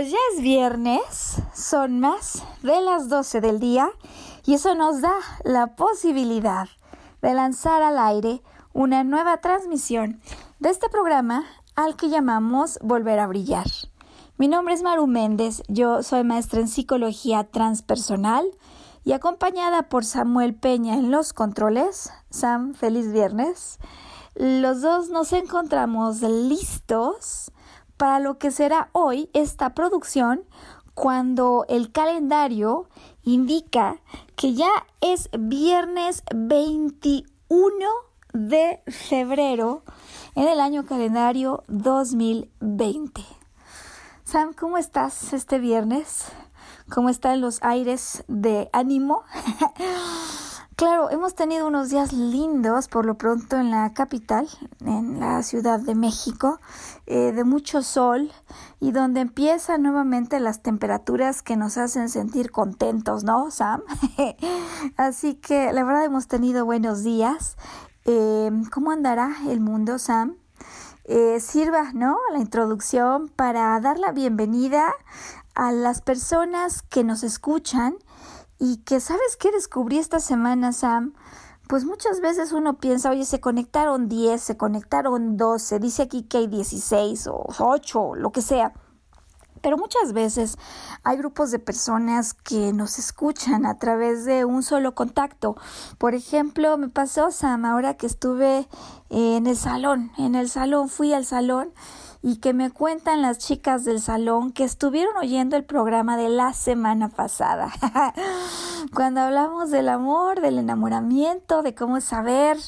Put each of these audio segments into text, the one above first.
Pues ya es viernes, son más de las 12 del día y eso nos da la posibilidad de lanzar al aire una nueva transmisión de este programa al que llamamos Volver a Brillar. Mi nombre es Maru Méndez, yo soy maestra en psicología transpersonal y acompañada por Samuel Peña en los controles. Sam, feliz viernes. Los dos nos encontramos listos para lo que será hoy esta producción cuando el calendario indica que ya es viernes 21 de febrero en el año calendario 2020. Sam, ¿cómo estás este viernes? ¿Cómo están los aires de ánimo? Claro, hemos tenido unos días lindos por lo pronto en la capital, en la Ciudad de México, eh, de mucho sol y donde empiezan nuevamente las temperaturas que nos hacen sentir contentos, ¿no, Sam? Así que la verdad hemos tenido buenos días. Eh, ¿Cómo andará el mundo, Sam? Eh, sirva, ¿no? La introducción para dar la bienvenida a las personas que nos escuchan y que, ¿sabes qué descubrí esta semana, Sam? Pues muchas veces uno piensa, oye, se conectaron 10, se conectaron 12, dice aquí que hay 16 o 8, lo que sea. Pero muchas veces hay grupos de personas que nos escuchan a través de un solo contacto. Por ejemplo, me pasó, Sam, ahora que estuve en el salón, en el salón, fui al salón y que me cuentan las chicas del salón que estuvieron oyendo el programa de la semana pasada. Cuando hablamos del amor, del enamoramiento, de cómo saber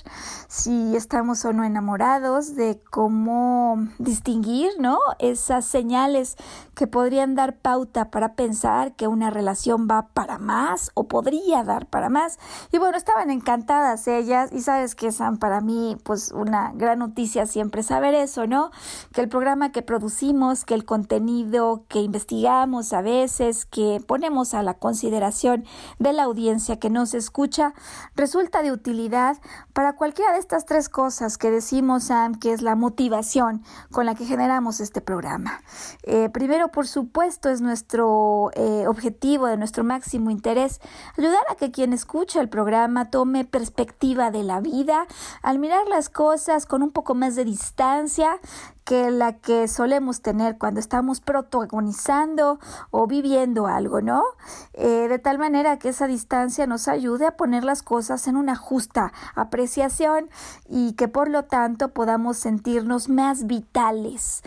si estamos o no enamorados, de cómo distinguir, ¿no? Esas señales que podrían dar pauta para pensar que una relación va para más o podría dar para más. Y bueno, estaban encantadas ellas y sabes que es para mí pues una gran noticia siempre saber eso, ¿no? Que el programa que producimos, que el contenido que investigamos a veces, que ponemos a la consideración de la audiencia que nos escucha, resulta de utilidad para cualquiera de estas tres cosas que decimos, Sam, que es la motivación con la que generamos este programa. Eh, primero, por supuesto, es nuestro eh, objetivo, de nuestro máximo interés, ayudar a que quien escucha el programa tome perspectiva de la vida, al mirar las cosas con un poco más de distancia, que la que solemos tener cuando estamos protagonizando o viviendo algo, ¿no? Eh, de tal manera que esa distancia nos ayude a poner las cosas en una justa apreciación y que por lo tanto podamos sentirnos más vitales,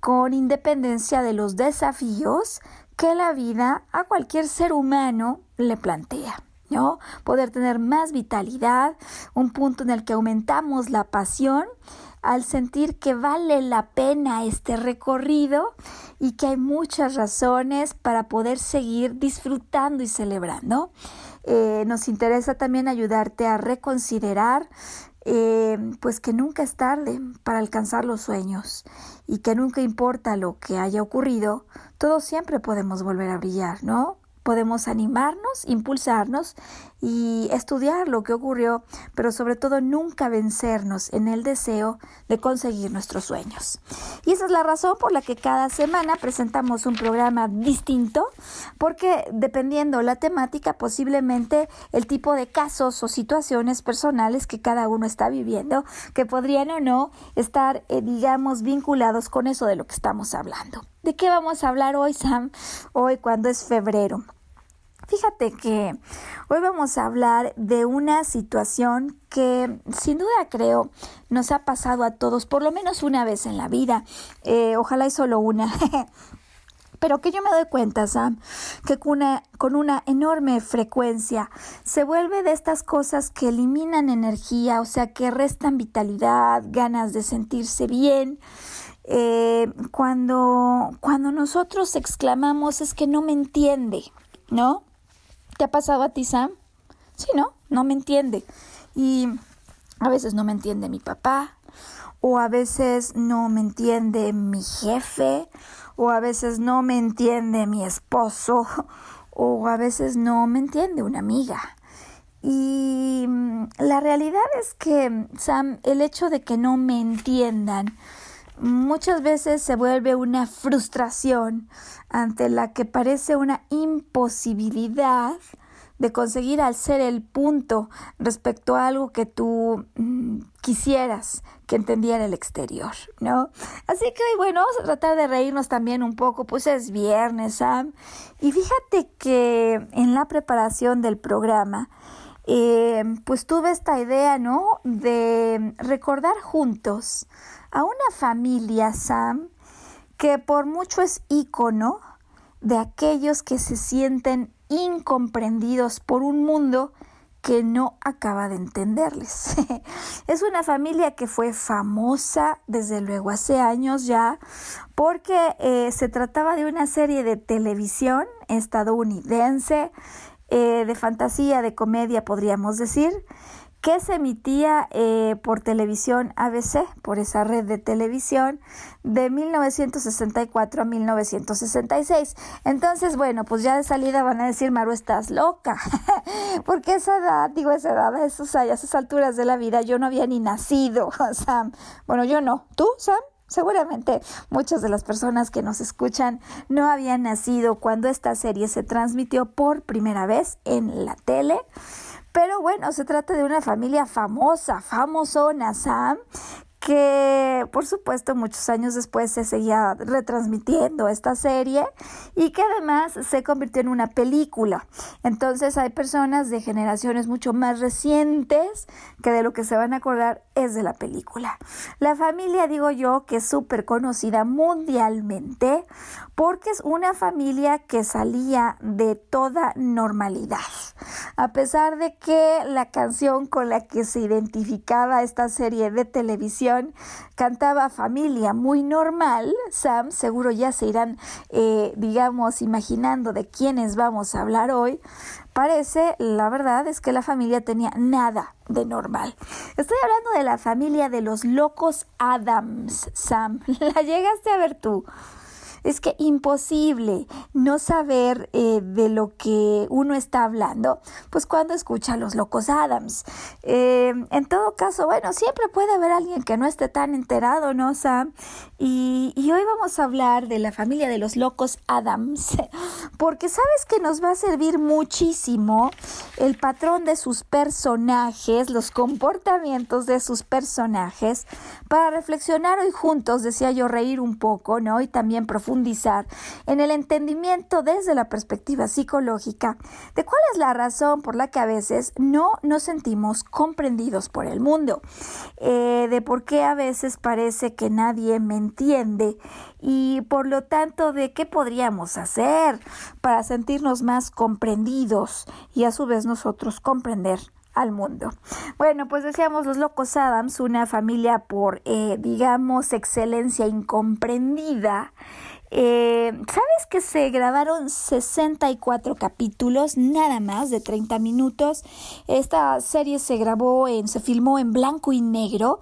con independencia de los desafíos que la vida a cualquier ser humano le plantea. ¿no? Poder tener más vitalidad, un punto en el que aumentamos la pasión al sentir que vale la pena este recorrido y que hay muchas razones para poder seguir disfrutando y celebrando. Eh, nos interesa también ayudarte a reconsiderar eh, pues que nunca es tarde para alcanzar los sueños y que nunca importa lo que haya ocurrido, todos siempre podemos volver a brillar, ¿no? Podemos animarnos, impulsarnos y estudiar lo que ocurrió, pero sobre todo nunca vencernos en el deseo de conseguir nuestros sueños. Y esa es la razón por la que cada semana presentamos un programa distinto, porque dependiendo la temática, posiblemente el tipo de casos o situaciones personales que cada uno está viviendo, que podrían o no estar, eh, digamos, vinculados con eso de lo que estamos hablando. ¿De qué vamos a hablar hoy, Sam? Hoy cuando es febrero. Fíjate que hoy vamos a hablar de una situación que sin duda creo nos ha pasado a todos por lo menos una vez en la vida. Eh, ojalá y solo una. Pero que yo me doy cuenta, Sam, que con una, con una enorme frecuencia se vuelve de estas cosas que eliminan energía, o sea, que restan vitalidad, ganas de sentirse bien. Eh, cuando, cuando nosotros exclamamos es que no me entiende, ¿no? ¿Te ha pasado a ti, Sam? Sí, ¿no? No me entiende. Y a veces no me entiende mi papá, o a veces no me entiende mi jefe, o a veces no me entiende mi esposo, o a veces no me entiende una amiga. Y mm, la realidad es que, Sam, el hecho de que no me entiendan muchas veces se vuelve una frustración ante la que parece una imposibilidad de conseguir al ser el punto respecto a algo que tú mm, quisieras que entendiera el exterior, ¿no? Así que bueno, vamos a tratar de reírnos también un poco, pues es viernes, Sam. Y fíjate que en la preparación del programa, eh, pues tuve esta idea, ¿no? De recordar juntos a una familia, Sam, que por mucho es ícono de aquellos que se sienten incomprendidos por un mundo que no acaba de entenderles. es una familia que fue famosa desde luego hace años ya porque eh, se trataba de una serie de televisión estadounidense eh, de fantasía, de comedia podríamos decir, que se emitía eh, por televisión ABC, por esa red de televisión, de 1964 a 1966. Entonces, bueno, pues ya de salida van a decir, Maru, estás loca, porque esa edad, digo esa edad, a, esos, a esas alturas de la vida, yo no había ni nacido, Sam. Bueno, yo no. ¿Tú, Sam? Seguramente muchas de las personas que nos escuchan no habían nacido cuando esta serie se transmitió por primera vez en la tele. Pero bueno, se trata de una familia famosa, famosona, Sam, que por supuesto muchos años después se seguía retransmitiendo esta serie y que además se convirtió en una película. Entonces hay personas de generaciones mucho más recientes que de lo que se van a acordar es de la película. La familia, digo yo, que es súper conocida mundialmente porque es una familia que salía de toda normalidad. A pesar de que la canción con la que se identificaba esta serie de televisión cantaba familia muy normal, Sam, seguro ya se irán, eh, digamos, imaginando de quiénes vamos a hablar hoy, parece, la verdad es que la familia tenía nada de normal. Estoy hablando de la familia de los locos Adams, Sam. ¿La llegaste a ver tú? Es que imposible no saber eh, de lo que uno está hablando, pues cuando escucha a los locos Adams. Eh, en todo caso, bueno, siempre puede haber alguien que no esté tan enterado, ¿no, Sam? Y, y hoy vamos a hablar de la familia de los locos Adams, porque sabes que nos va a servir muchísimo el patrón de sus personajes, los comportamientos de sus personajes, para reflexionar hoy juntos, decía yo, reír un poco, ¿no? Y también profundizar en el entendimiento desde la perspectiva psicológica de cuál es la razón por la que a veces no nos sentimos comprendidos por el mundo, eh, de por qué a veces parece que nadie me entiende y por lo tanto de qué podríamos hacer para sentirnos más comprendidos y a su vez nosotros comprender al mundo. Bueno, pues decíamos los locos Adams, una familia por, eh, digamos, excelencia incomprendida Eh, ¿Sabes que se grabaron 64 capítulos, nada más de 30 minutos? Esta serie se grabó, en, se filmó en blanco y negro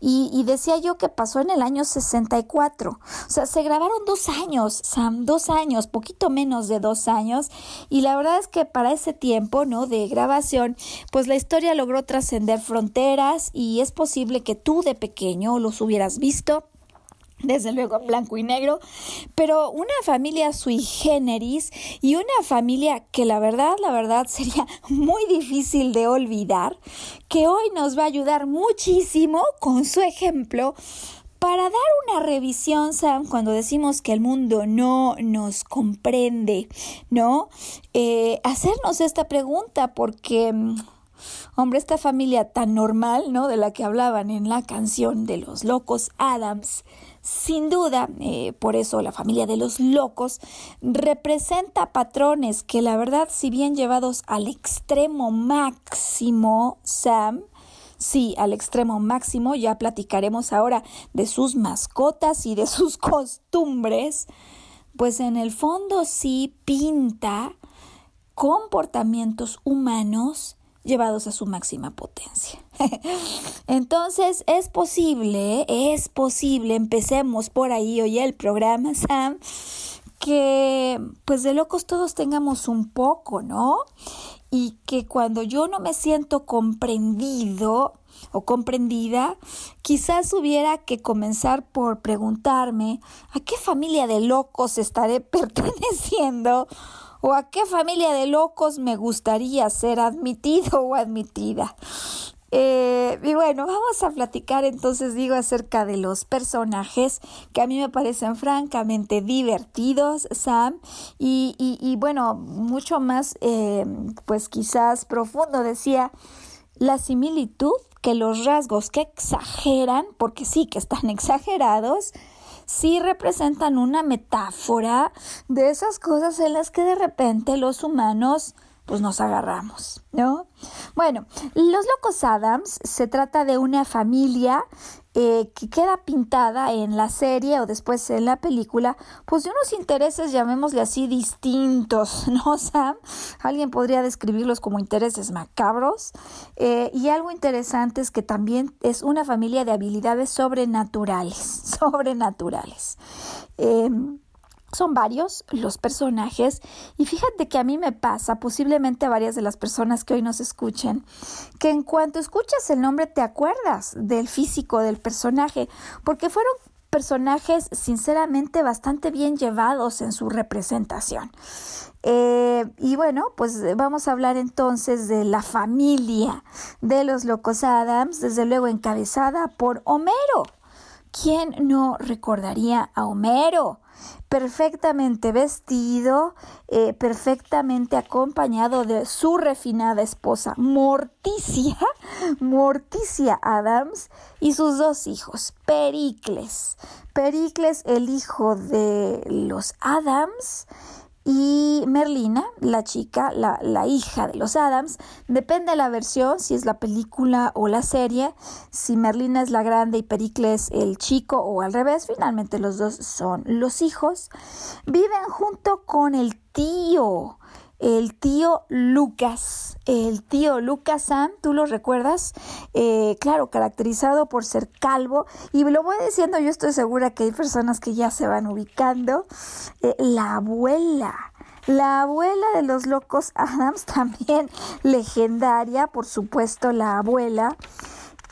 y, decía yo que pasó en el año 64. O sea, se grabaron dos años, Sam, dos años, poquito menos de dos años. Y la verdad es que para ese tiempo, ¿no? De grabación, pues la historia logró trascender fronteras y es posible que tú de pequeño los hubieras visto desde luego en blanco y negro, pero una familia sui generis y una familia que la verdad, la verdad sería muy difícil de olvidar, que hoy nos va a ayudar muchísimo con su ejemplo para dar una revisión, Sam, cuando decimos que el mundo no nos comprende, ¿no? Eh, hacernos esta pregunta porque... Hombre, esta familia tan normal, ¿no? De la que hablaban en la canción de los locos Adams, sin duda, eh, por eso la familia de los locos representa patrones que la verdad, si bien llevados al extremo máximo, Sam, sí, al extremo máximo, ya platicaremos ahora de sus mascotas y de sus costumbres, pues en el fondo sí pinta comportamientos humanos llevados a su máxima potencia. Entonces, es posible, es posible, empecemos por ahí hoy el programa, Sam, que pues de locos todos tengamos un poco, ¿no? Y que cuando yo no me siento comprendido o comprendida, quizás hubiera que comenzar por preguntarme a qué familia de locos estaré perteneciendo ¿O a qué familia de locos me gustaría ser admitido o admitida? Eh, y bueno, vamos a platicar entonces, digo, acerca de los personajes que a mí me parecen francamente divertidos, Sam, y, y, bueno, mucho más, eh, pues quizás profundo, decía, la similitud que los rasgos que exageran, porque sí que están exagerados, sí representan una metáfora de esas cosas en las que de repente los humanos pues nos agarramos, ¿no? Bueno, Los Locos Adams se trata de una familia eh, que queda pintada en la serie o después en la película, pues de unos intereses, llamémosle así, distintos, ¿no, Sam? Alguien podría describirlos como intereses macabros. Eh, y algo interesante es que también es una familia de habilidades sobrenaturales, sobrenaturales. Em, son varios los personajes y fíjate que a mí me pasa, posiblemente a varias de las personas que hoy nos escuchen, que en cuanto escuchas el nombre te acuerdas del físico del personaje, porque fueron personajes sinceramente bastante bien llevados en su representación. Eh, y bueno, pues vamos a hablar entonces de la familia de los Locos Adams, desde luego encabezada por Homero. ¿Quién no recordaría a Homero? Perfectamente vestido, eh, perfectamente acompañado de su refinada esposa Morticia, Morticia Adams y sus dos hijos, Pericles. Pericles, el hijo de los Adams, y Merlina, la chica, la, la, hija de los Adams, depende de la versión, si es la película o la serie, si Merlina es la grande y Pericles el chico o al revés, finalmente los dos son los hijos, viven junto con el tío, el tío Lucas, el tío Lucas Sam, ¿tú lo recuerdas? Eh, claro, caracterizado por ser calvo, y lo voy diciendo, yo estoy segura que hay personas que ya se van ubicando. Eh, la abuela, la abuela de los locos Adams, también legendaria, por supuesto, la abuela.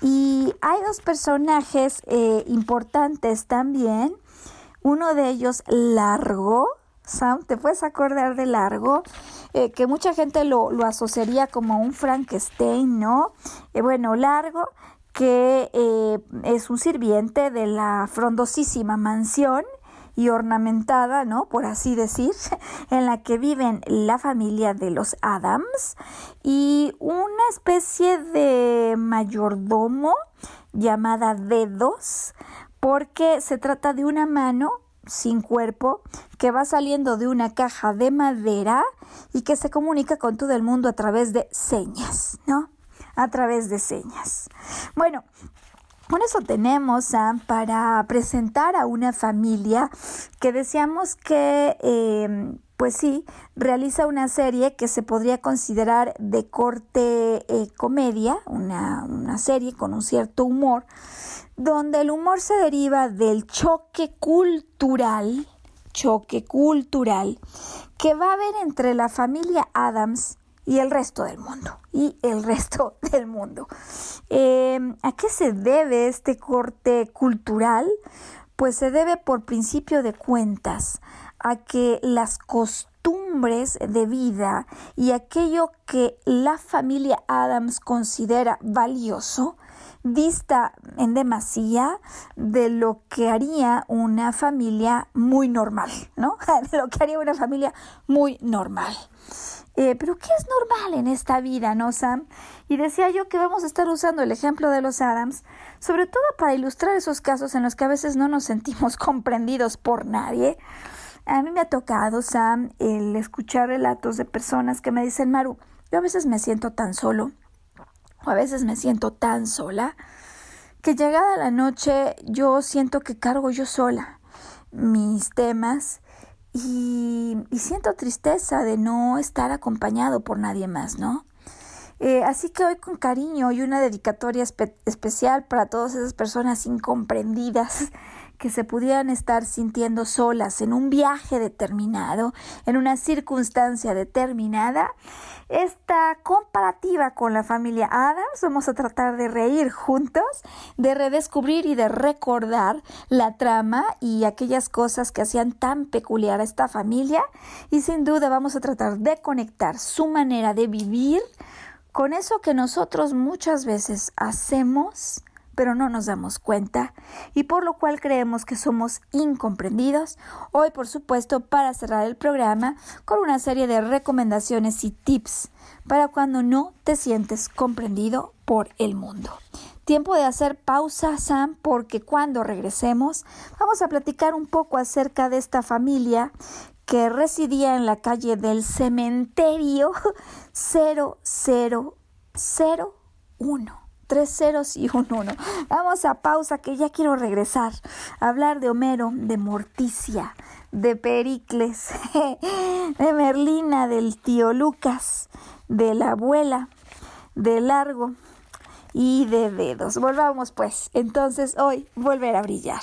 Y hay dos personajes eh, importantes también. Uno de ellos largo, Sam, ¿te puedes acordar de largo? Eh, que mucha gente lo, asociaría como un Frankenstein, ¿no? Eh, bueno, largo, que eh, es un sirviente de la frondosísima mansión y ornamentada, ¿no? Por así decir, en la que viven la familia de los Adams y una especie de mayordomo llamada Dedos, porque se trata de una mano sin cuerpo que va saliendo de una caja de madera y que se comunica con todo el mundo a través de señas, ¿no? A través de señas. Bueno, con eso tenemos para presentar a una familia que decíamos que, em, pues sí, realiza una serie que se podría considerar de corte eh, comedia, una, una serie con un cierto humor, donde el humor se deriva del choque cultural, choque cultural, que va a haber entre la familia Adams y el resto del mundo. Y el resto del mundo. Em, ¿A qué se debe este corte cultural? Pues se debe por principio de cuentas a que las costumbres de vida y aquello que la familia Adams considera valioso dista en demasía de lo que haría una familia muy normal, ¿no? De lo que haría una familia muy normal. Eh, pero ¿qué es normal en esta vida, no, Sam? Y decía yo que vamos a estar usando el ejemplo de los Adams, sobre todo para ilustrar esos casos en los que a veces no nos sentimos comprendidos por nadie. A mí me ha tocado, Sam, el escuchar relatos de personas que me dicen, Maru, yo a veces me siento tan solo, a veces me siento tan sola, que llegada la noche yo siento que cargo yo sola mis temas y, siento tristeza de no estar acompañado por nadie más, ¿no? Eh, así que hoy con cariño y una dedicatoria especial para todas esas personas incomprendidas que se pudieran estar sintiendo solas en un viaje determinado, en una circunstancia determinada. Esta comparativa con la familia Adams, vamos a tratar de reír juntos, de redescubrir y de recordar la trama y aquellas cosas que hacían tan peculiar a esta familia y sin duda vamos a tratar de conectar su manera de vivir con eso que nosotros muchas veces hacemos pero no nos damos cuenta y por lo cual creemos que somos incomprendidos. Hoy, por supuesto, para cerrar el programa con una serie de recomendaciones y tips para cuando no te sientes comprendido por el mundo. Tiempo de hacer pausa, Sam, porque cuando regresemos vamos a platicar un poco acerca de esta familia que residía en la calle del cementerio 0001 tres ceros y un uno. Vamos a pausa que ya quiero regresar a hablar de Homero, de Morticia, de Pericles, de Merlina, del tío Lucas, de la abuela, de Largo y de Dedos. Volvamos pues, entonces hoy volver a brillar.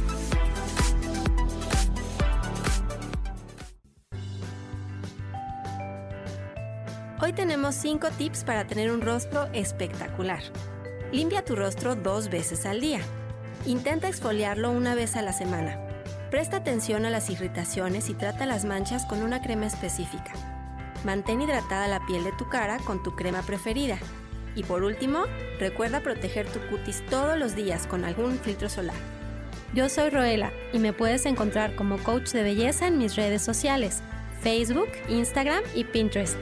Hoy tenemos 5 tips para tener un rostro espectacular. Limpia tu rostro dos veces al día. Intenta exfoliarlo una vez a la semana. Presta atención a las irritaciones y trata las manchas con una crema específica. Mantén hidratada la piel de tu cara con tu crema preferida. Y por último, recuerda proteger tu cutis todos los días con algún filtro solar. Yo soy Roela y me puedes encontrar como coach de belleza en mis redes sociales, Facebook, Instagram y Pinterest.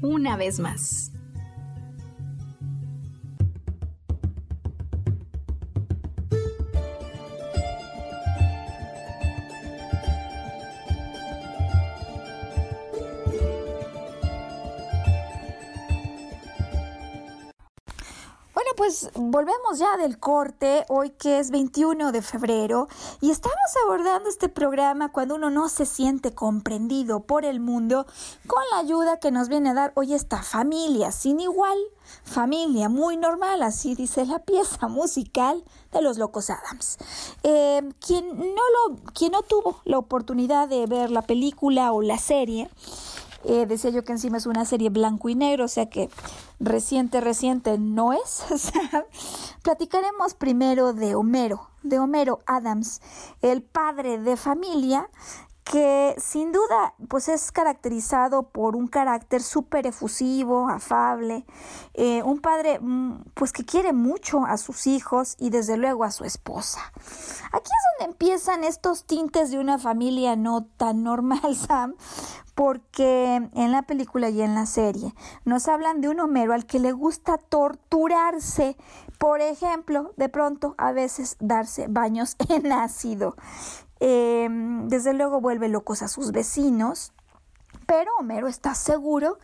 una vez más. Pues volvemos ya del corte, hoy que es 21 de febrero, y estamos abordando este programa cuando uno no se siente comprendido por el mundo, con la ayuda que nos viene a dar hoy esta familia sin igual, familia muy normal, así dice la pieza musical de los Locos Adams. Eh, quien, no lo, quien no tuvo la oportunidad de ver la película o la serie, eh, decía yo que encima es una serie blanco y negro, o sea que reciente, reciente no es. platicaremos primero de Homero, de Homero Adams, el padre de familia que sin duda pues es caracterizado por un carácter súper efusivo, afable, eh, un padre mm, pues que quiere mucho a sus hijos y desde luego a su esposa. Aquí es donde empiezan estos tintes de una familia no tan normal, Sam, porque en la película y en la serie nos hablan de un Homero al que le gusta torturarse, por ejemplo, de pronto a veces darse baños en ácido. Em, desde luego vuelve locos a sus vecinos, pero Homero está seguro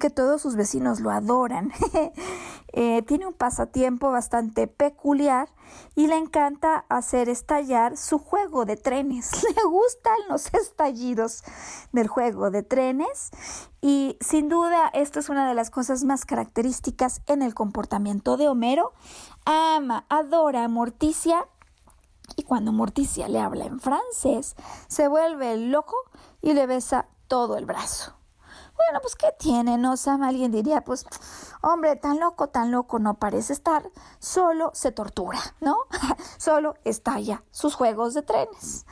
que todos sus vecinos lo adoran. Eh, tiene un pasatiempo bastante peculiar y le encanta hacer estallar su juego de trenes. Le gustan los estallidos del juego de trenes y sin duda esto es una de las cosas más características en el comportamiento de Homero. Ama, adora a Morticia y cuando Morticia le habla en francés, se vuelve loco y le besa todo el brazo. Bueno, pues ¿qué tiene? No Sam, alguien diría, pues, hombre, tan loco, tan loco no parece estar, solo se tortura, ¿no? solo estalla sus juegos de trenes.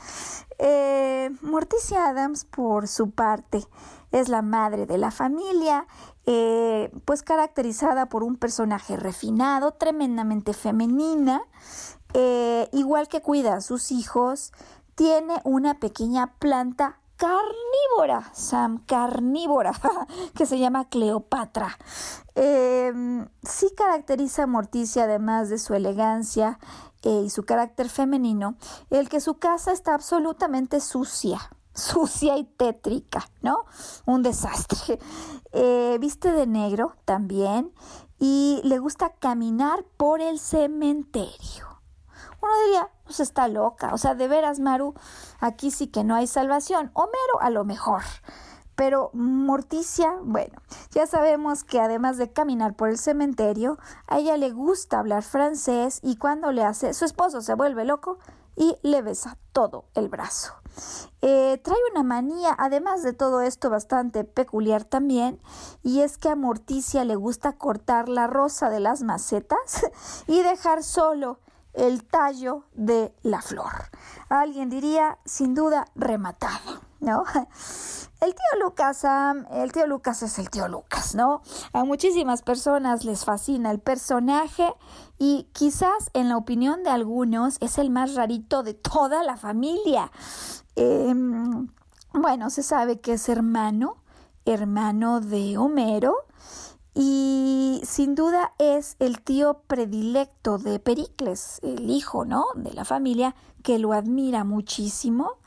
Eh, Morticia Adams, por su parte, es la madre de la familia, eh, pues caracterizada por un personaje refinado, tremendamente femenina, eh, igual que cuida a sus hijos, tiene una pequeña planta carnívora, Sam, carnívora, que se llama Cleopatra. Em, sí caracteriza a Morticia, además de su elegancia eh, y su carácter femenino, el que su casa está absolutamente sucia, sucia y tétrica, ¿no? Un desastre. Eh, viste de negro también y le gusta caminar por el cementerio. Uno diría, pues está loca. O sea, de veras, Maru, aquí sí que no hay salvación. Homero a lo mejor. Pero Morticia, bueno, ya sabemos que además de caminar por el cementerio, a ella le gusta hablar francés y cuando le hace, su esposo se vuelve loco y le besa todo el brazo. Eh, trae una manía, además de todo esto, bastante peculiar también, y es que a Morticia le gusta cortar la rosa de las macetas y dejar solo el tallo de la flor. Alguien diría, sin duda, rematado, ¿no? El tío Lucas, el tío Lucas es el tío Lucas, ¿no? A muchísimas personas les fascina el personaje y quizás en la opinión de algunos es el más rarito de toda la familia. Em, bueno, se sabe que es hermano, hermano de Homero, y sin duda es el tío predilecto de Pericles, el hijo, ¿no? De la familia, que lo admira muchísimo.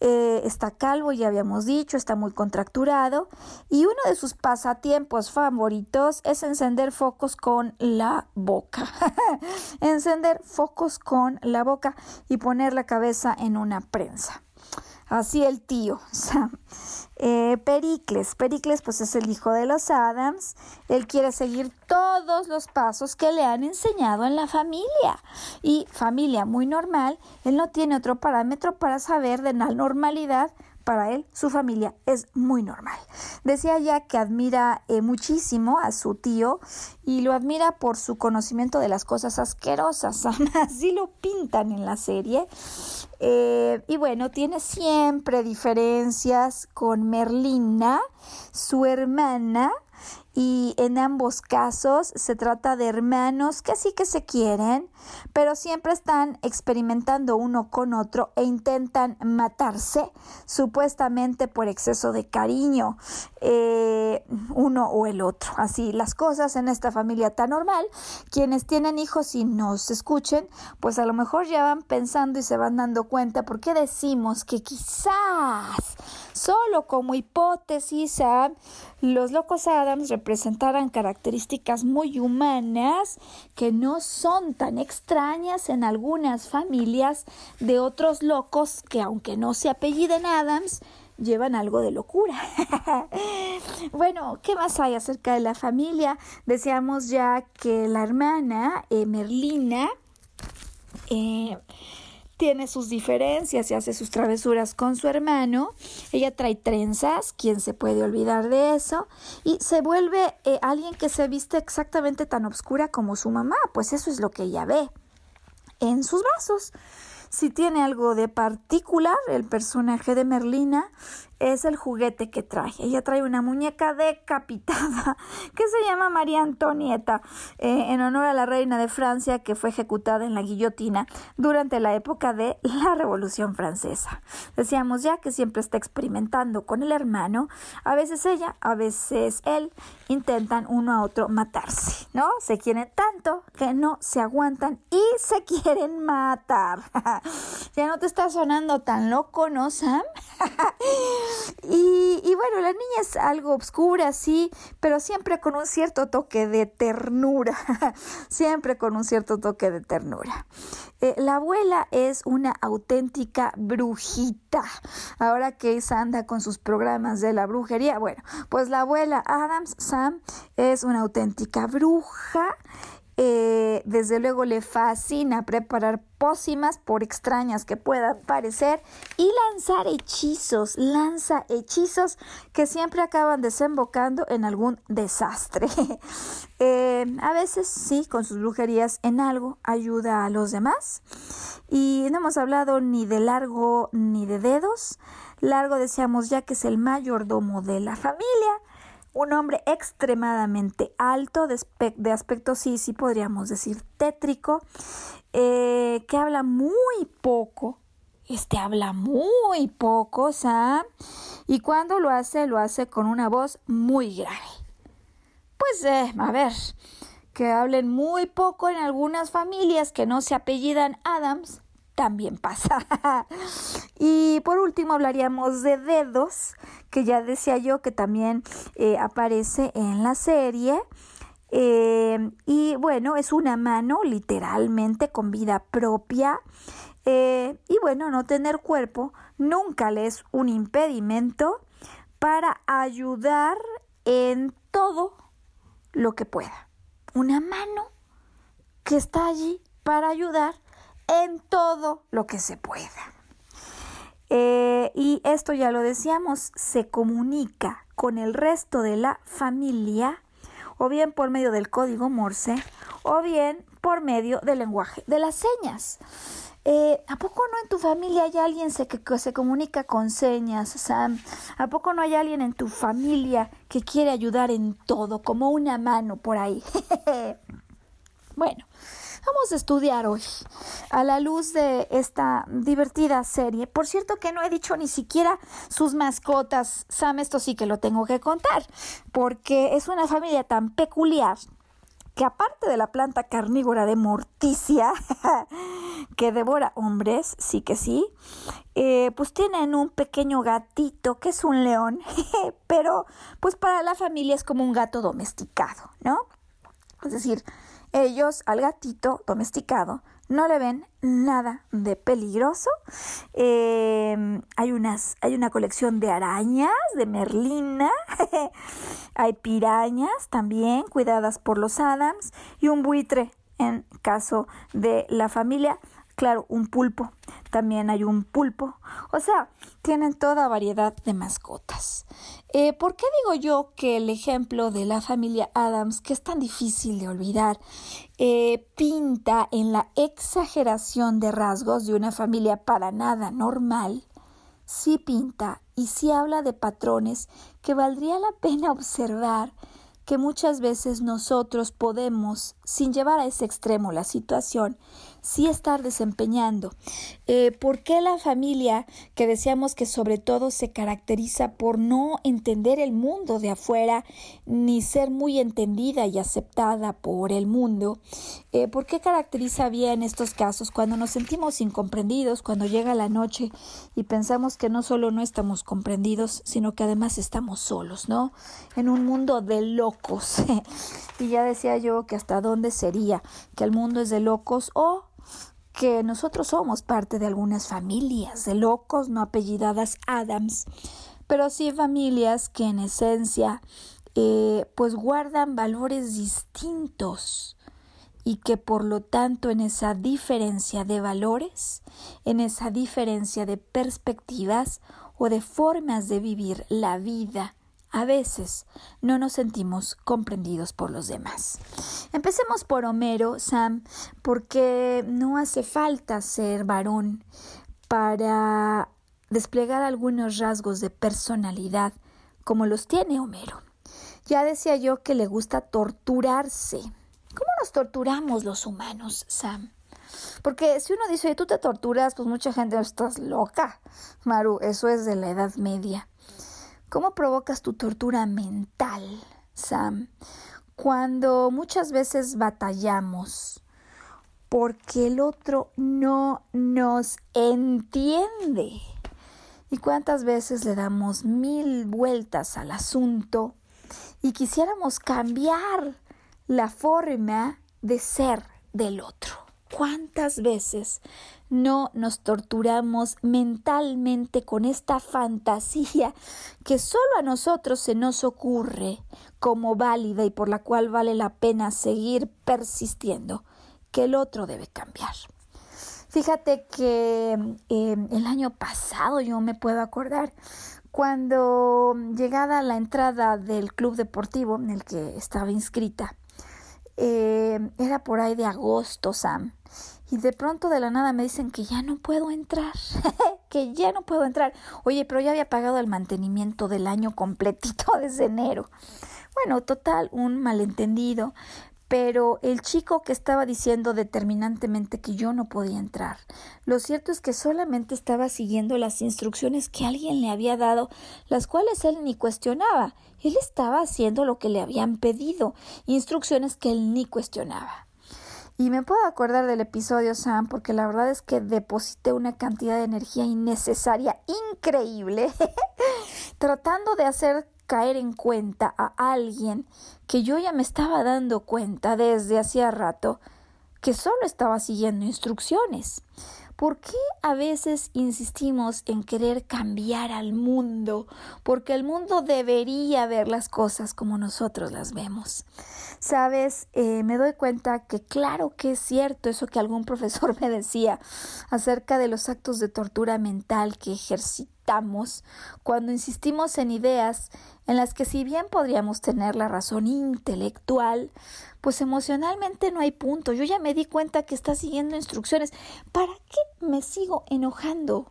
Eh, está calvo, ya habíamos dicho, está muy contracturado. Y uno de sus pasatiempos favoritos es encender focos con la boca. encender focos con la boca y poner la cabeza en una prensa. Así el tío. Eh, Pericles. Pericles pues es el hijo de los Adams. Él quiere seguir todos los pasos que le han enseñado en la familia. Y familia muy normal, él no tiene otro parámetro para saber de la normalidad para él, su familia es muy normal. Decía ya que admira eh, muchísimo a su tío y lo admira por su conocimiento de las cosas asquerosas. Así lo pintan en la serie. Eh, y bueno, tiene siempre diferencias con Merlina, su hermana, y en ambos casos se trata de hermanos que sí que se quieren, pero siempre están experimentando uno con otro e intentan matarse, supuestamente por exceso de cariño, eh, uno o el otro. Así las cosas en esta familia tan normal. Quienes tienen hijos y nos escuchen, pues a lo mejor ya van pensando y se van dando cuenta por qué decimos que quizás, solo como hipótesis, los locos Adams representaran características muy humanas que no son tan extrañas en algunas familias de otros locos que aunque no se apelliden Adams, llevan algo de locura. bueno, ¿qué más hay acerca de la familia? Decíamos ya que la hermana eh, Merlina eh, tiene sus diferencias y hace sus travesuras con su hermano. Ella trae trenzas, ¿quién se puede olvidar de eso? Y se vuelve eh, alguien que se viste exactamente tan oscura como su mamá, pues eso es lo que ella ve en sus brazos. Si tiene algo de particular, el personaje de Merlina es el juguete que trae. Ella trae una muñeca decapitada que se llama María Antonieta, eh, en honor a la reina de Francia que fue ejecutada en la guillotina durante la época de la Revolución Francesa. Decíamos ya que siempre está experimentando con el hermano, a veces ella, a veces él, intentan uno a otro matarse, ¿no? Se quieren tanto que no se aguantan y se quieren matar. ya no te está sonando tan loco, ¿no, Sam? Y, bueno, la niña es algo obscura, sí, pero siempre con un cierto toque de ternura, siempre con un cierto toque de ternura. Eh, la abuela es una auténtica brujita. Ahora que anda con sus programas de la brujería, bueno, pues la abuela Adams, Sam, es una auténtica bruja eh, desde luego le fascina preparar pócimas por extrañas que puedan parecer y lanzar hechizos, lanza hechizos que siempre acaban desembocando en algún desastre. Eh, a veces sí, con sus brujerías en algo ayuda a los demás. Y no hemos hablado ni de largo ni de dedos. Largo decíamos ya que es el mayordomo de la familia un hombre extremadamente alto, de, aspecto sí, sí podríamos decir tétrico, eh, que habla muy poco. Este habla muy poco, Sam, y cuando lo hace, lo hace con una voz muy grave. Pues, eh, a ver, que hablen muy poco en algunas familias que no se apellidan Adams, también pasa. y por último hablaríamos de dedos, que ya decía yo que también eh, aparece en la serie. Eh, y bueno, es una mano literalmente con vida propia. Eh, y bueno, no tener cuerpo nunca le es un impedimento para ayudar en todo lo que pueda. Una mano que está allí para ayudar en todo lo que se pueda. Eh, y esto ya lo decíamos, se comunica con el resto de la familia, o bien por medio del código Morse, o bien por medio del lenguaje de las señas. Eh, ¿A poco no en tu familia hay alguien que se comunica con señas, Sam? ¿A poco no hay alguien en tu familia que quiere ayudar en todo, como una mano por ahí? bueno, Vamos a estudiar hoy a la luz de esta divertida serie. Por cierto que no he dicho ni siquiera sus mascotas. Sam, esto sí que lo tengo que contar, porque es una familia tan peculiar que aparte de la planta carnívora de Morticia, que devora hombres, sí que sí, eh, pues tienen un pequeño gatito que es un león, pero pues para la familia es como un gato domesticado, ¿no? Es decir, ellos al gatito domesticado no le ven nada de peligroso. Eh, hay, unas, hay una colección de arañas, de merlina, hay pirañas también cuidadas por los Adams y un buitre en caso de la familia. Claro, un pulpo. También hay un pulpo. O sea, tienen toda variedad de mascotas. Eh, ¿Por qué digo yo que el ejemplo de la familia Adams, que es tan difícil de olvidar, eh, pinta en la exageración de rasgos de una familia para nada normal? Sí pinta y sí habla de patrones que valdría la pena observar que muchas veces nosotros podemos, sin llevar a ese extremo la situación, sí estar desempeñando. Eh, ¿Por qué la familia, que decíamos que sobre todo se caracteriza por no entender el mundo de afuera, ni ser muy entendida y aceptada por el mundo, eh, ¿por qué caracteriza bien estos casos cuando nos sentimos incomprendidos, cuando llega la noche y pensamos que no solo no estamos comprendidos, sino que además estamos solos, ¿no? En un mundo de locos. y ya decía yo que hasta dónde sería que el mundo es de locos o que nosotros somos parte de algunas familias de locos no apellidadas Adams, pero sí familias que en esencia eh, pues guardan valores distintos y que por lo tanto en esa diferencia de valores, en esa diferencia de perspectivas o de formas de vivir la vida a veces no nos sentimos comprendidos por los demás. Empecemos por Homero, Sam, porque no hace falta ser varón para desplegar algunos rasgos de personalidad como los tiene Homero. Ya decía yo que le gusta torturarse. ¿Cómo nos torturamos los humanos, Sam? Porque si uno dice, tú te torturas, pues mucha gente, estás loca. Maru, eso es de la Edad Media. ¿Cómo provocas tu tortura mental, Sam? Cuando muchas veces batallamos porque el otro no nos entiende. ¿Y cuántas veces le damos mil vueltas al asunto y quisiéramos cambiar la forma de ser del otro? ¿Cuántas veces no nos torturamos mentalmente con esta fantasía que solo a nosotros se nos ocurre como válida y por la cual vale la pena seguir persistiendo, que el otro debe cambiar? Fíjate que em, el año pasado yo me puedo acordar cuando llegada la entrada del club deportivo en el que estaba inscrita, eh, era por ahí de agosto, Sam. Y de pronto de la nada me dicen que ya no puedo entrar, que ya no puedo entrar. Oye, pero ya había pagado el mantenimiento del año completito desde enero. Bueno, total, un malentendido pero el chico que estaba diciendo determinantemente que yo no podía entrar, lo cierto es que solamente estaba siguiendo las instrucciones que alguien le había dado, las cuales él ni cuestionaba. Él estaba haciendo lo que le habían pedido, instrucciones que él ni cuestionaba. Y me puedo acordar del episodio Sam porque la verdad es que deposité una cantidad de energía innecesaria, increíble, tratando de hacer caer en cuenta a alguien que yo ya me estaba dando cuenta desde hacía rato que solo estaba siguiendo instrucciones. ¿Por qué a veces insistimos en querer cambiar al mundo? Porque el mundo debería ver las cosas como nosotros las vemos. Sabes, eh, me doy cuenta que claro que es cierto eso que algún profesor me decía acerca de los actos de tortura mental que cuando insistimos en ideas en las que si bien podríamos tener la razón intelectual, pues emocionalmente no hay punto. Yo ya me di cuenta que está siguiendo instrucciones. ¿Para qué me sigo enojando?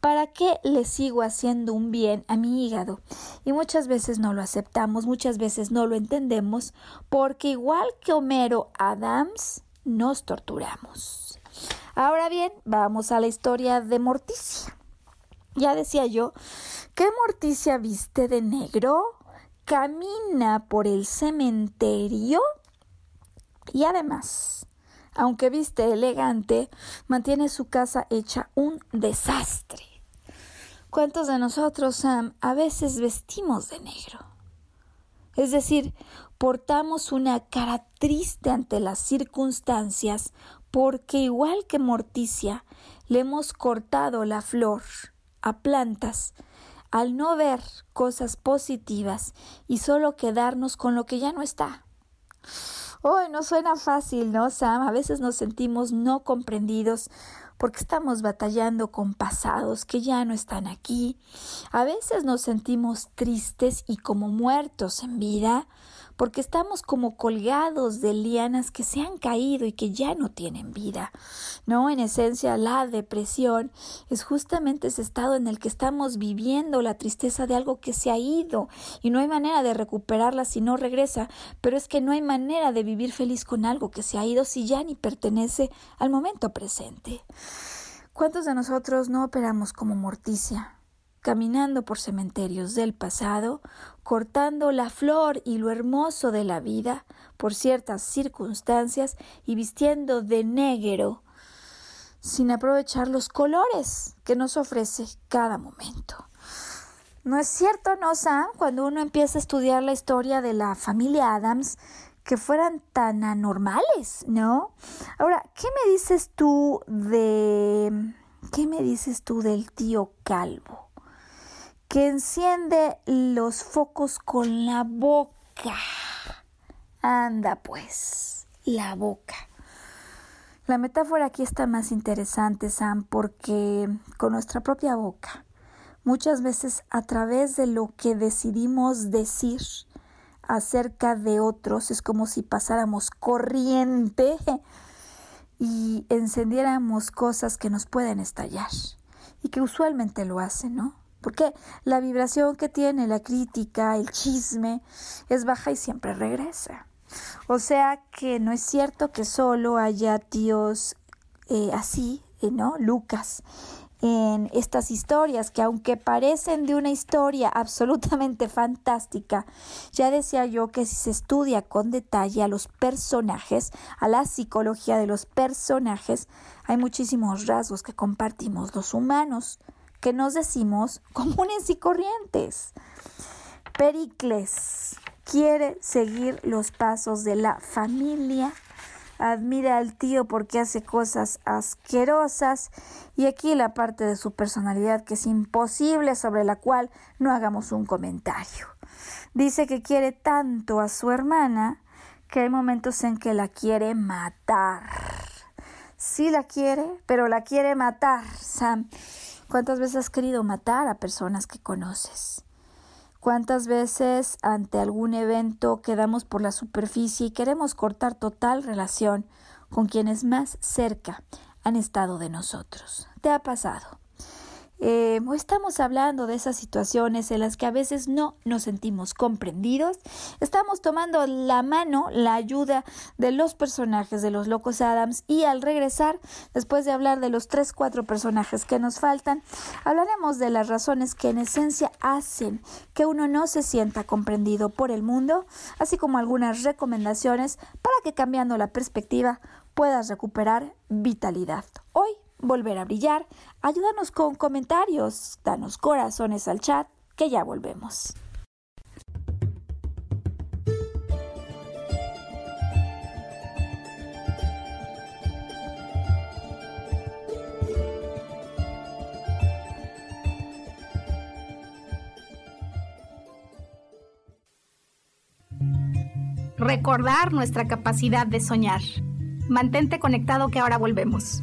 ¿Para qué le sigo haciendo un bien a mi hígado? Y muchas veces no lo aceptamos, muchas veces no lo entendemos, porque igual que Homero Adams, nos torturamos. Ahora bien, vamos a la historia de Morticia. Ya decía yo, ¿qué Morticia viste de negro? Camina por el cementerio y además, aunque viste elegante, mantiene su casa hecha un desastre. ¿Cuántos de nosotros, Sam, a veces vestimos de negro? Es decir, portamos una cara triste ante las circunstancias porque igual que Morticia, le hemos cortado la flor a plantas al no ver cosas positivas y solo quedarnos con lo que ya no está. Hoy no suena fácil, ¿no, Sam? A veces nos sentimos no comprendidos porque estamos batallando con pasados que ya no están aquí. A veces nos sentimos tristes y como muertos en vida porque estamos como colgados de lianas que se han caído y que ya no tienen vida. No, en esencia, la depresión es justamente ese estado en el que estamos viviendo la tristeza de algo que se ha ido y no hay manera de recuperarla si no regresa, pero es que no hay manera de vivir feliz con algo que se ha ido si ya ni pertenece al momento presente. ¿Cuántos de nosotros no operamos como morticia? caminando por cementerios del pasado, cortando la flor y lo hermoso de la vida por ciertas circunstancias y vistiendo de negro, sin aprovechar los colores que nos ofrece cada momento. ¿No es cierto, no, Sam, cuando uno empieza a estudiar la historia de la familia Adams, que fueran tan anormales, ¿no? Ahora, ¿qué me dices tú de... ¿Qué me dices tú del tío Calvo? Que enciende los focos con la boca. Anda pues, la boca. La metáfora aquí está más interesante, Sam, porque con nuestra propia boca, muchas veces a través de lo que decidimos decir acerca de otros, es como si pasáramos corriente y encendiéramos cosas que nos pueden estallar y que usualmente lo hacen, ¿no? Porque la vibración que tiene la crítica, el chisme, es baja y siempre regresa. O sea que no es cierto que solo haya tíos eh, así, eh, ¿no? Lucas, en estas historias que aunque parecen de una historia absolutamente fantástica, ya decía yo que si se estudia con detalle a los personajes, a la psicología de los personajes, hay muchísimos rasgos que compartimos los humanos que nos decimos comunes y corrientes. Pericles quiere seguir los pasos de la familia, admira al tío porque hace cosas asquerosas y aquí la parte de su personalidad que es imposible sobre la cual no hagamos un comentario. Dice que quiere tanto a su hermana que hay momentos en que la quiere matar. Sí la quiere, pero la quiere matar, Sam. ¿Cuántas veces has querido matar a personas que conoces? ¿Cuántas veces ante algún evento quedamos por la superficie y queremos cortar total relación con quienes más cerca han estado de nosotros? ¿Te ha pasado? Eh, estamos hablando de esas situaciones en las que a veces no nos sentimos comprendidos. Estamos tomando la mano, la ayuda de los personajes de los Locos Adams y al regresar, después de hablar de los tres, cuatro personajes que nos faltan, hablaremos de las razones que en esencia hacen que uno no se sienta comprendido por el mundo, así como algunas recomendaciones para que cambiando la perspectiva puedas recuperar vitalidad. Hoy volver a brillar. Ayúdanos con comentarios, danos corazones al chat, que ya volvemos. Recordar nuestra capacidad de soñar. Mantente conectado que ahora volvemos.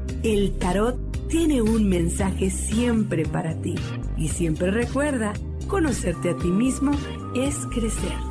el tarot tiene un mensaje siempre para ti y siempre recuerda, conocerte a ti mismo es crecer.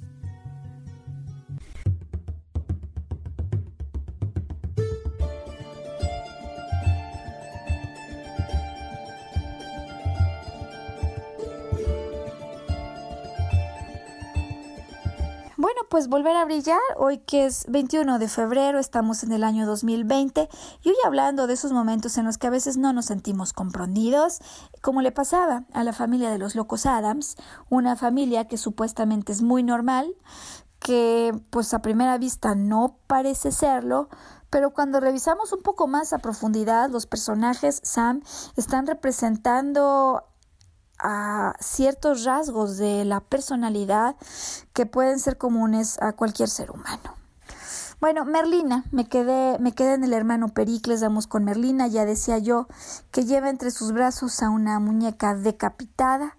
Pues volver a brillar, hoy que es 21 de febrero, estamos en el año 2020 y hoy hablando de esos momentos en los que a veces no nos sentimos comprendidos, como le pasaba a la familia de los locos Adams, una familia que supuestamente es muy normal, que pues a primera vista no parece serlo, pero cuando revisamos un poco más a profundidad, los personajes Sam están representando a ciertos rasgos de la personalidad que pueden ser comunes a cualquier ser humano. Bueno, Merlina, me quedé, me quedé en el hermano Pericles, damos con Merlina, ya decía yo, que lleva entre sus brazos a una muñeca decapitada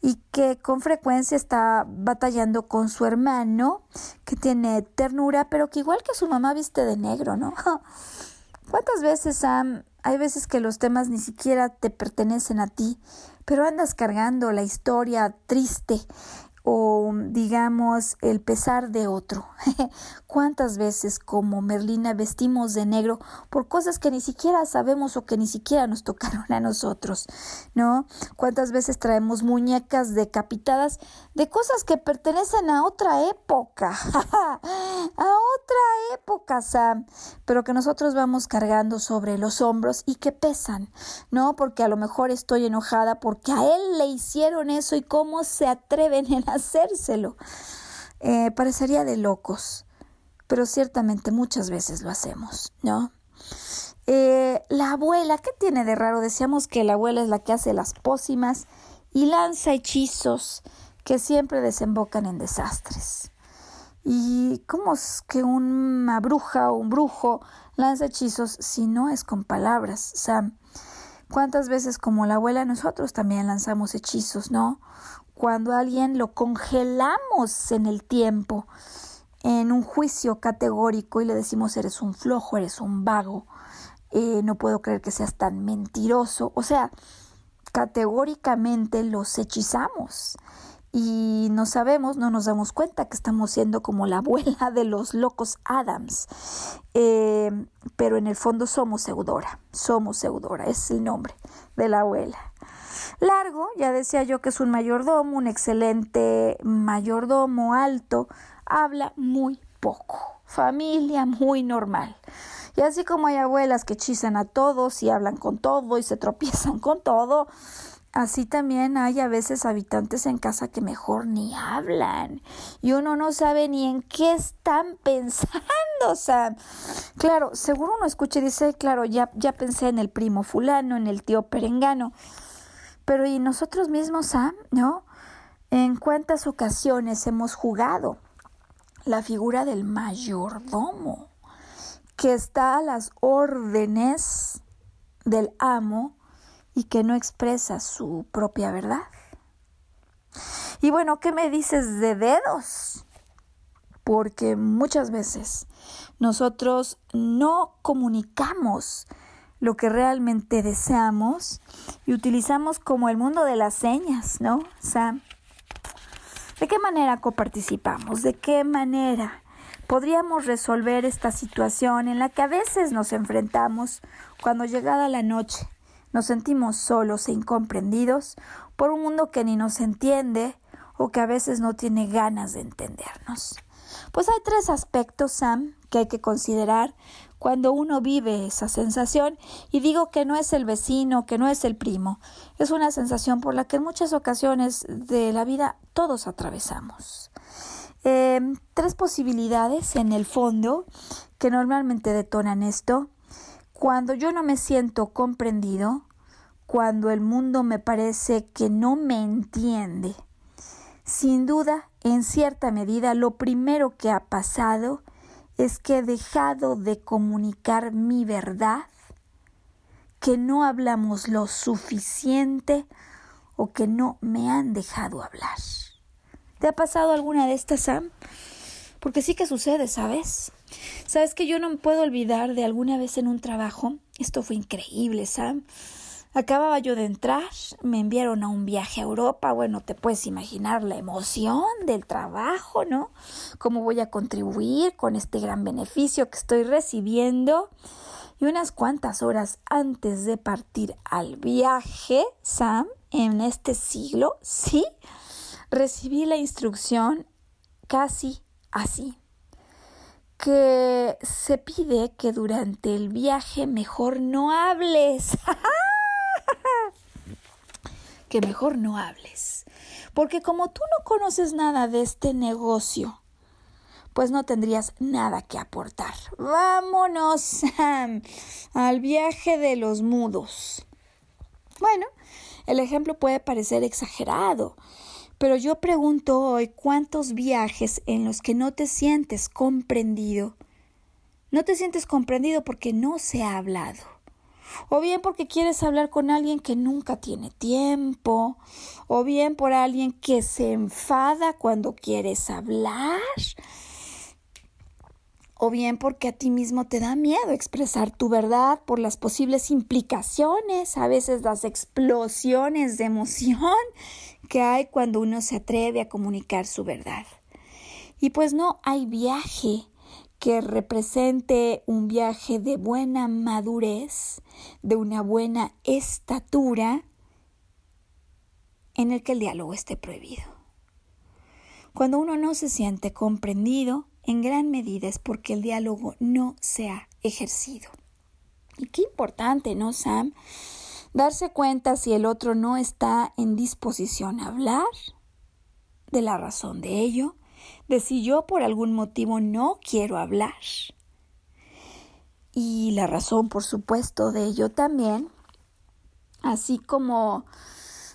y que con frecuencia está batallando con su hermano, que tiene ternura, pero que igual que su mamá viste de negro, ¿no? ¿Cuántas veces, Sam, hay veces que los temas ni siquiera te pertenecen a ti, pero andas cargando la historia triste o digamos el pesar de otro. ¿Cuántas veces como Merlina vestimos de negro por cosas que ni siquiera sabemos o que ni siquiera nos tocaron a nosotros? ¿No? ¿Cuántas veces traemos muñecas decapitadas de cosas que pertenecen a otra época? a otra época, Sam, pero que nosotros vamos cargando sobre los hombros y que pesan, ¿no? Porque a lo mejor estoy enojada porque a él le hicieron eso y cómo se atreven en hacérselo. Eh, parecería de locos, pero ciertamente muchas veces lo hacemos, ¿no? Eh, la abuela, ¿qué tiene de raro? Decíamos que la abuela es la que hace las pócimas y lanza hechizos que siempre desembocan en desastres. ¿Y cómo es que una bruja o un brujo lanza hechizos si no es con palabras, Sam? ¿Cuántas veces como la abuela nosotros también lanzamos hechizos, no? Cuando alguien lo congelamos en el tiempo, en un juicio categórico y le decimos eres un flojo, eres un vago, eh, no puedo creer que seas tan mentiroso. O sea, categóricamente los hechizamos y no sabemos, no nos damos cuenta que estamos siendo como la abuela de los locos Adams. Eh, pero en el fondo somos Eudora, somos Eudora, es el nombre de la abuela. Largo, ya decía yo que es un mayordomo, un excelente mayordomo alto, habla muy poco, familia muy normal. Y así como hay abuelas que hechizan a todos y hablan con todo y se tropiezan con todo, Así también hay a veces habitantes en casa que mejor ni hablan y uno no sabe ni en qué están pensando, Sam. Claro, seguro uno escucha y dice, claro, ya, ya pensé en el primo fulano, en el tío perengano. Pero ¿y nosotros mismos, Sam? ¿No? ¿En cuántas ocasiones hemos jugado la figura del mayordomo que está a las órdenes del amo? y que no expresa su propia verdad. Y bueno, ¿qué me dices de dedos? Porque muchas veces nosotros no comunicamos lo que realmente deseamos y utilizamos como el mundo de las señas, ¿no, Sam? ¿De qué manera coparticipamos? ¿De qué manera podríamos resolver esta situación en la que a veces nos enfrentamos cuando llegada la noche nos sentimos solos e incomprendidos por un mundo que ni nos entiende o que a veces no tiene ganas de entendernos. Pues hay tres aspectos, Sam, que hay que considerar cuando uno vive esa sensación y digo que no es el vecino, que no es el primo, es una sensación por la que en muchas ocasiones de la vida todos atravesamos. Eh, tres posibilidades en el fondo que normalmente detonan esto cuando yo no me siento comprendido, cuando el mundo me parece que no me entiende. Sin duda, en cierta medida, lo primero que ha pasado es que he dejado de comunicar mi verdad, que no hablamos lo suficiente o que no me han dejado hablar. ¿Te ha pasado alguna de estas, Sam? Porque sí que sucede, ¿sabes? Sabes que yo no me puedo olvidar de alguna vez en un trabajo. Esto fue increíble, Sam. Acababa yo de entrar, me enviaron a un viaje a Europa. Bueno, te puedes imaginar la emoción del trabajo, ¿no? Cómo voy a contribuir con este gran beneficio que estoy recibiendo. Y unas cuantas horas antes de partir al viaje, Sam, en este siglo, sí, recibí la instrucción casi así que se pide que durante el viaje mejor no hables. que mejor no hables. Porque como tú no conoces nada de este negocio, pues no tendrías nada que aportar. Vámonos al viaje de los mudos. Bueno, el ejemplo puede parecer exagerado, pero yo pregunto hoy cuántos viajes en los que no te sientes comprendido. No te sientes comprendido porque no se ha hablado. O bien porque quieres hablar con alguien que nunca tiene tiempo. O bien por alguien que se enfada cuando quieres hablar o bien porque a ti mismo te da miedo expresar tu verdad por las posibles implicaciones, a veces las explosiones de emoción que hay cuando uno se atreve a comunicar su verdad. Y pues no hay viaje que represente un viaje de buena madurez, de una buena estatura, en el que el diálogo esté prohibido. Cuando uno no se siente comprendido, en gran medida es porque el diálogo no se ha ejercido. Y qué importante, ¿no, Sam? Darse cuenta si el otro no está en disposición a hablar, de la razón de ello, de si yo por algún motivo no quiero hablar. Y la razón, por supuesto, de ello también, así como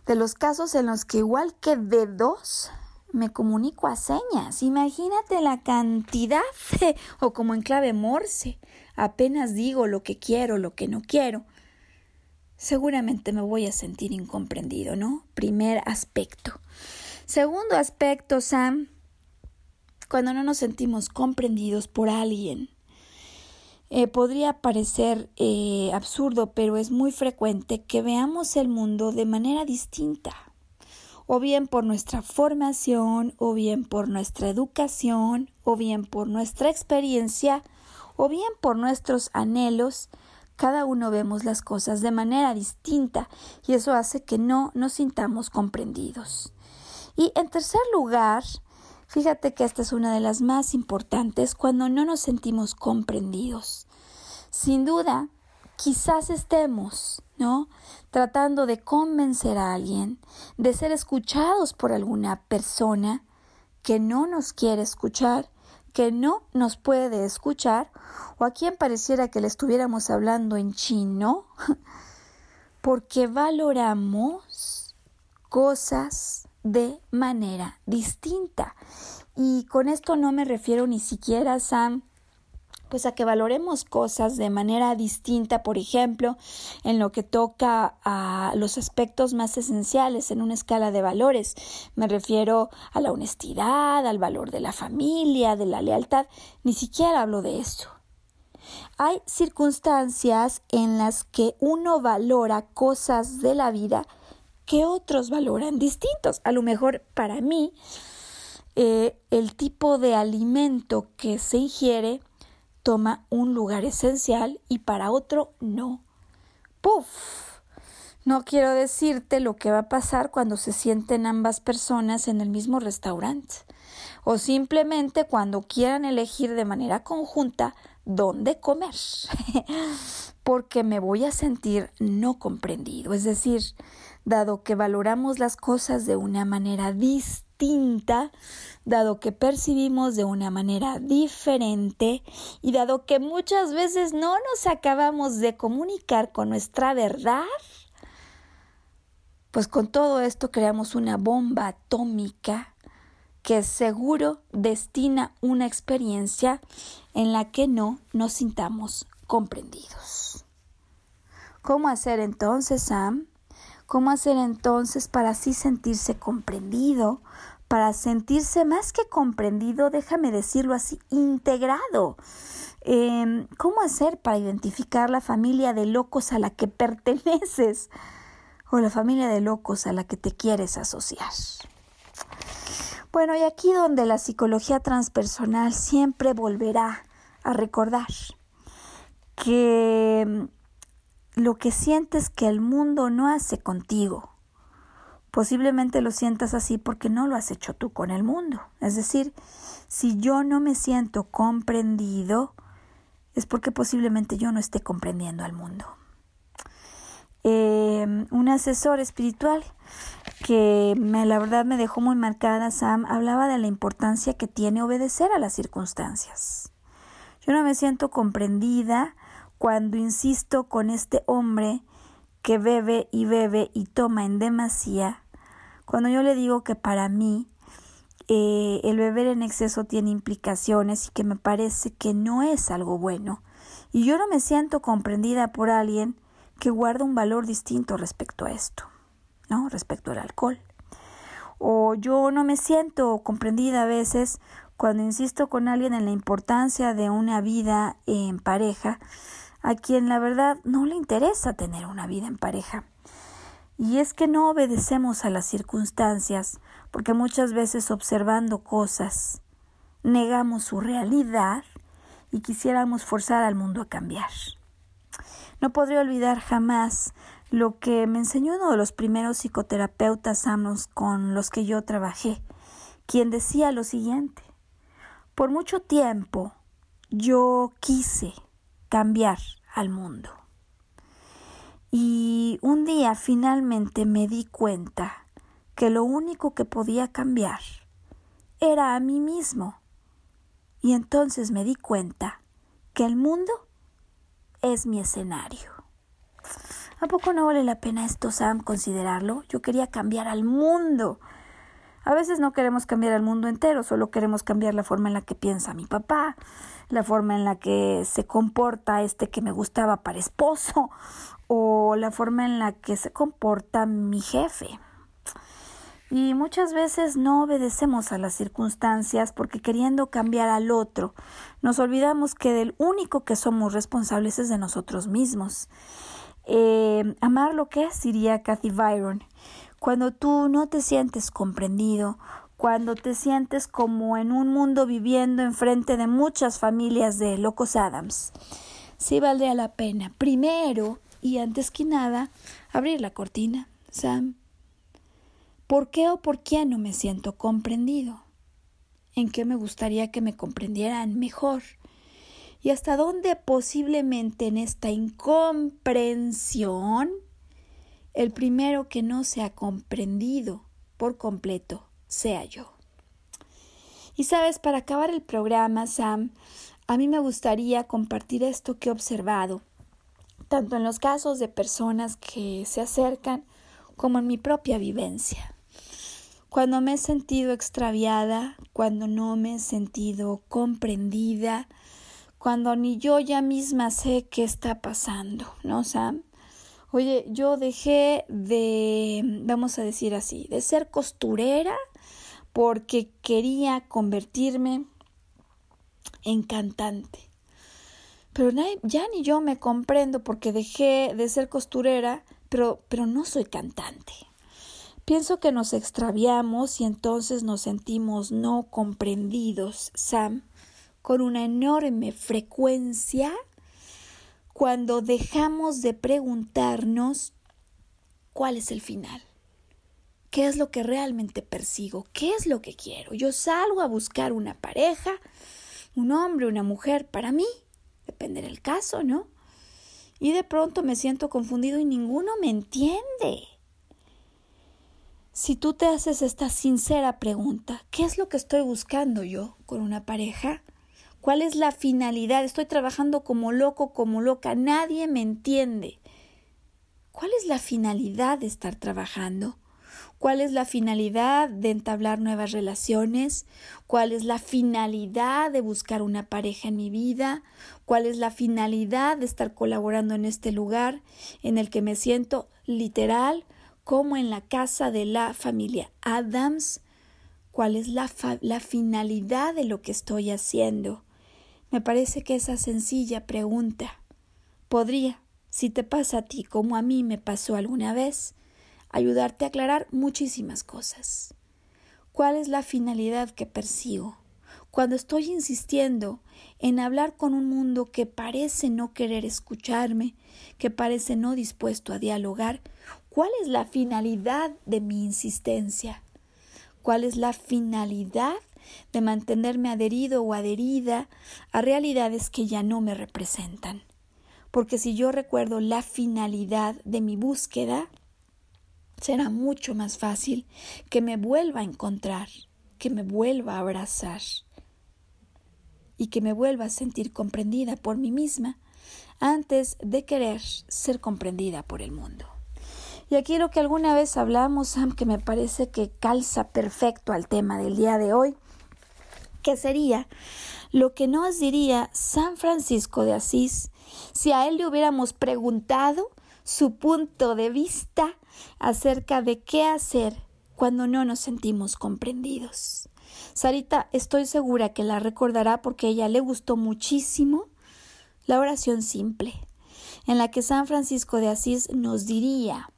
de los casos en los que igual que de dos me comunico a señas. Imagínate la cantidad, o como en clave morse, apenas digo lo que quiero, lo que no quiero. Seguramente me voy a sentir incomprendido, ¿no? Primer aspecto. Segundo aspecto, Sam, cuando no nos sentimos comprendidos por alguien. Eh, podría parecer eh, absurdo, pero es muy frecuente que veamos el mundo de manera distinta o bien por nuestra formación, o bien por nuestra educación, o bien por nuestra experiencia, o bien por nuestros anhelos, cada uno vemos las cosas de manera distinta y eso hace que no nos sintamos comprendidos. Y en tercer lugar, fíjate que esta es una de las más importantes cuando no nos sentimos comprendidos. Sin duda, quizás estemos, ¿no? Tratando de convencer a alguien, de ser escuchados por alguna persona que no nos quiere escuchar, que no nos puede escuchar, o a quien pareciera que le estuviéramos hablando en chino, porque valoramos cosas de manera distinta. Y con esto no me refiero ni siquiera, Sam, pues a que valoremos cosas de manera distinta, por ejemplo, en lo que toca a los aspectos más esenciales en una escala de valores. Me refiero a la honestidad, al valor de la familia, de la lealtad. Ni siquiera hablo de esto. Hay circunstancias en las que uno valora cosas de la vida que otros valoran distintos. A lo mejor para mí, eh, el tipo de alimento que se ingiere toma un lugar esencial y para otro no. ¡Puf! No quiero decirte lo que va a pasar cuando se sienten ambas personas en el mismo restaurante o simplemente cuando quieran elegir de manera conjunta dónde comer, porque me voy a sentir no comprendido. Es decir, dado que valoramos las cosas de una manera distinta, dado que percibimos de una manera diferente y dado que muchas veces no nos acabamos de comunicar con nuestra verdad, pues con todo esto creamos una bomba atómica que seguro destina una experiencia en la que no nos sintamos comprendidos. ¿Cómo hacer entonces, Sam? ¿Cómo hacer entonces para así sentirse comprendido? Para sentirse más que comprendido, déjame decirlo así, integrado. Em, ¿Cómo hacer para identificar la familia de locos a la que perteneces o la familia de locos a la que te quieres asociar? Bueno, y aquí donde la psicología transpersonal siempre volverá a recordar que lo que sientes que el mundo no hace contigo, posiblemente lo sientas así porque no lo has hecho tú con el mundo. Es decir, si yo no me siento comprendido, es porque posiblemente yo no esté comprendiendo al mundo. Eh, un asesor espiritual que me, la verdad me dejó muy marcada, Sam, hablaba de la importancia que tiene obedecer a las circunstancias. Yo no me siento comprendida cuando insisto con este hombre que bebe y bebe y toma en demasía, cuando yo le digo que para mí eh, el beber en exceso tiene implicaciones y que me parece que no es algo bueno, y yo no me siento comprendida por alguien que guarda un valor distinto respecto a esto. ¿no? Respecto al alcohol. O yo no me siento comprendida a veces cuando insisto con alguien en la importancia de una vida en pareja, a quien la verdad no le interesa tener una vida en pareja. Y es que no obedecemos a las circunstancias, porque muchas veces observando cosas, negamos su realidad y quisiéramos forzar al mundo a cambiar. No podría olvidar jamás lo que me enseñó uno de los primeros psicoterapeutas sanos con los que yo trabajé, quien decía lo siguiente, por mucho tiempo yo quise cambiar al mundo. Y un día finalmente me di cuenta que lo único que podía cambiar era a mí mismo. Y entonces me di cuenta que el mundo es mi escenario. ¿A poco no vale la pena esto, Sam, considerarlo? Yo quería cambiar al mundo. A veces no queremos cambiar al mundo entero, solo queremos cambiar la forma en la que piensa mi papá, la forma en la que se comporta este que me gustaba para esposo, o la forma en la que se comporta mi jefe. Y muchas veces no obedecemos a las circunstancias porque queriendo cambiar al otro, nos olvidamos que del único que somos responsables es de nosotros mismos. Eh, amar lo que es, diría Kathy Byron. Cuando tú no te sientes comprendido, cuando te sientes como en un mundo viviendo enfrente de muchas familias de locos Adams, sí valdría la pena, primero y antes que nada, abrir la cortina. Sam, ¿por qué o por qué no me siento comprendido? ¿En qué me gustaría que me comprendieran mejor? y hasta dónde posiblemente en esta incomprensión el primero que no se ha comprendido por completo sea yo. Y sabes, para acabar el programa, Sam, a mí me gustaría compartir esto que he observado, tanto en los casos de personas que se acercan como en mi propia vivencia. Cuando me he sentido extraviada, cuando no me he sentido comprendida, cuando ni yo ya misma sé qué está pasando, ¿no, Sam? Oye, yo dejé de, vamos a decir así, de ser costurera porque quería convertirme en cantante. Pero ya ni yo me comprendo porque dejé de ser costurera, pero, pero no soy cantante. Pienso que nos extraviamos y entonces nos sentimos no comprendidos, Sam, con una enorme frecuencia cuando dejamos de preguntarnos cuál es el final. ¿Qué es lo que realmente persigo? ¿Qué es lo que quiero? Yo salgo a buscar una pareja, un hombre, una mujer para mí, depende del caso, ¿no? Y de pronto me siento confundido y ninguno me entiende. Si tú te haces esta sincera pregunta, ¿qué es lo que estoy buscando yo con una pareja? ¿Cuál es la finalidad? Estoy trabajando como loco, como loca, nadie me entiende. ¿Cuál es la finalidad de estar trabajando? ¿Cuál es la finalidad de entablar nuevas relaciones? ¿Cuál es la finalidad de buscar una pareja en mi vida? ¿Cuál es la finalidad de estar colaborando en este lugar en el que me siento literal como en la casa de la familia Adams? ¿Cuál es la, la finalidad de lo que estoy haciendo? Me parece que esa sencilla pregunta podría, si te pasa a ti como a mí me pasó alguna vez, ayudarte a aclarar muchísimas cosas. ¿Cuál es la finalidad que persigo? Cuando estoy insistiendo en hablar con un mundo que parece no querer escucharme, que parece no dispuesto a dialogar, ¿cuál es la finalidad de mi insistencia? ¿Cuál es la finalidad de mantenerme adherido o adherida a realidades que ya no me representan. Porque si yo recuerdo la finalidad de mi búsqueda, será mucho más fácil que me vuelva a encontrar, que me vuelva a abrazar y que me vuelva a sentir comprendida por mí misma antes de querer ser comprendida por el mundo. Y aquí lo que alguna vez hablamos, Sam, que me parece que calza perfecto al tema del día de hoy, que sería lo que nos diría San Francisco de Asís si a él le hubiéramos preguntado su punto de vista acerca de qué hacer cuando no nos sentimos comprendidos. Sarita, estoy segura que la recordará porque a ella le gustó muchísimo la oración simple, en la que San Francisco de Asís nos diría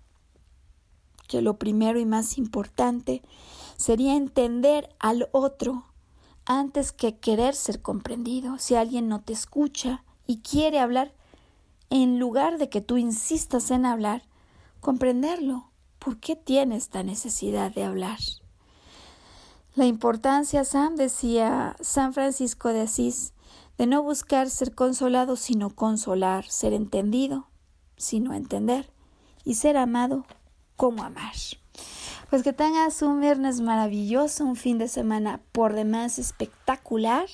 que lo primero y más importante sería entender al otro antes que querer ser comprendido. Si alguien no te escucha y quiere hablar, en lugar de que tú insistas en hablar, comprenderlo. ¿Por qué tiene esta necesidad de hablar? La importancia, Sam, decía San Francisco de Asís, de no buscar ser consolado, sino consolar, ser entendido, sino entender, y ser amado como amar. Pues que tengas un viernes maravilloso, un fin de semana por demás espectacular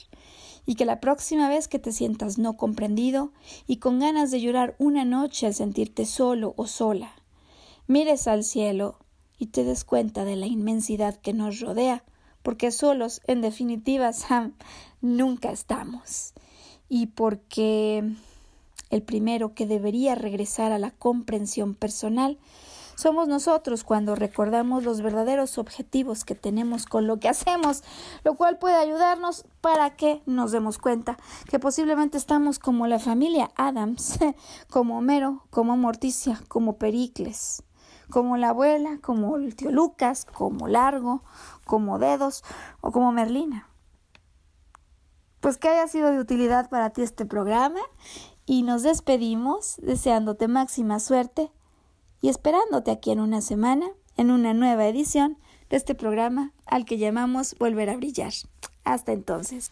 y que la próxima vez que te sientas no comprendido y con ganas de llorar una noche al sentirte solo o sola, mires al cielo y te des cuenta de la inmensidad que nos rodea, porque solos, en definitiva, Sam, nunca estamos. Y porque el primero que debería regresar a la comprensión personal somos nosotros cuando recordamos los verdaderos objetivos que tenemos con lo que hacemos, lo cual puede ayudarnos para que nos demos cuenta que posiblemente estamos como la familia Adams, como Homero, como Morticia, como Pericles, como la abuela, como el tío Lucas, como Largo, como Dedos o como Merlina. Pues que haya sido de utilidad para ti este programa y nos despedimos deseándote máxima suerte y esperándote aquí en una semana, en una nueva edición de este programa al que llamamos Volver a Brillar. Hasta entonces.